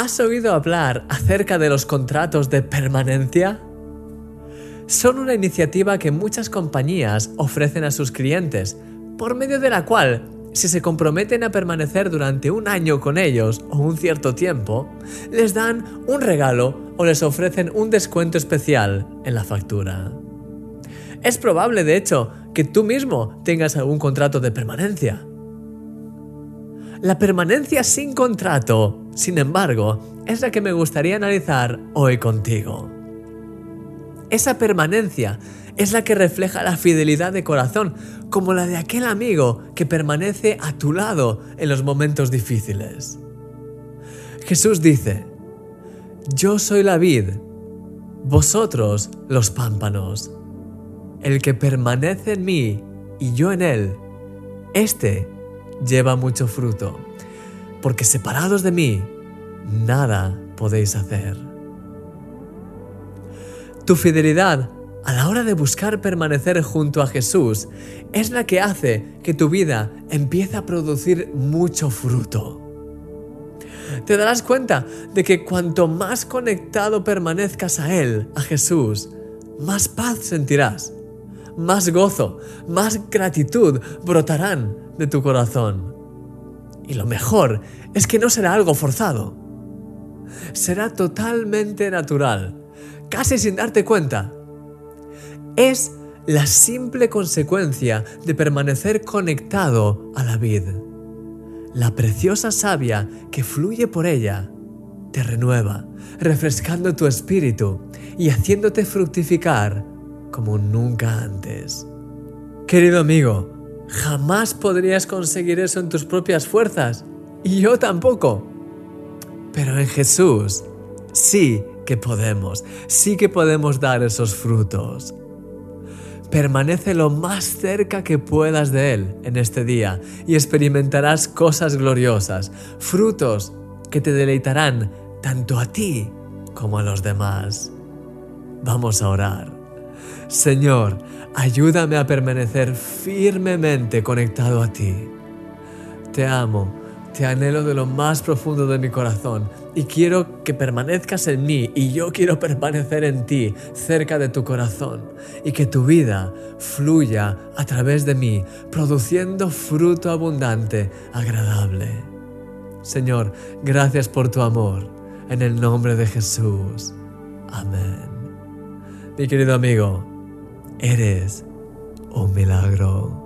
¿Has oído hablar acerca de los contratos de permanencia? Son una iniciativa que muchas compañías ofrecen a sus clientes, por medio de la cual, si se comprometen a permanecer durante un año con ellos o un cierto tiempo, les dan un regalo o les ofrecen un descuento especial en la factura. Es probable, de hecho, que tú mismo tengas algún contrato de permanencia. La permanencia sin contrato, sin embargo, es la que me gustaría analizar hoy contigo. Esa permanencia es la que refleja la fidelidad de corazón, como la de aquel amigo que permanece a tu lado en los momentos difíciles. Jesús dice, Yo soy la vid, vosotros los pámpanos. El que permanece en mí y yo en él, este lleva mucho fruto, porque separados de mí, nada podéis hacer. Tu fidelidad a la hora de buscar permanecer junto a Jesús es la que hace que tu vida empiece a producir mucho fruto. Te darás cuenta de que cuanto más conectado permanezcas a Él, a Jesús, más paz sentirás, más gozo, más gratitud brotarán de tu corazón. Y lo mejor es que no será algo forzado. Será totalmente natural, casi sin darte cuenta. Es la simple consecuencia de permanecer conectado a la vid. La preciosa savia que fluye por ella te renueva, refrescando tu espíritu y haciéndote fructificar como nunca antes. Querido amigo, Jamás podrías conseguir eso en tus propias fuerzas. Y yo tampoco. Pero en Jesús sí que podemos, sí que podemos dar esos frutos. Permanece lo más cerca que puedas de Él en este día y experimentarás cosas gloriosas, frutos que te deleitarán tanto a ti como a los demás. Vamos a orar. Señor, ayúdame a permanecer firmemente conectado a ti. Te amo, te anhelo de lo más profundo de mi corazón y quiero que permanezcas en mí y yo quiero permanecer en ti, cerca de tu corazón, y que tu vida fluya a través de mí, produciendo fruto abundante, agradable. Señor, gracias por tu amor, en el nombre de Jesús. Amén. Mi querido amigo, Eres un milagro.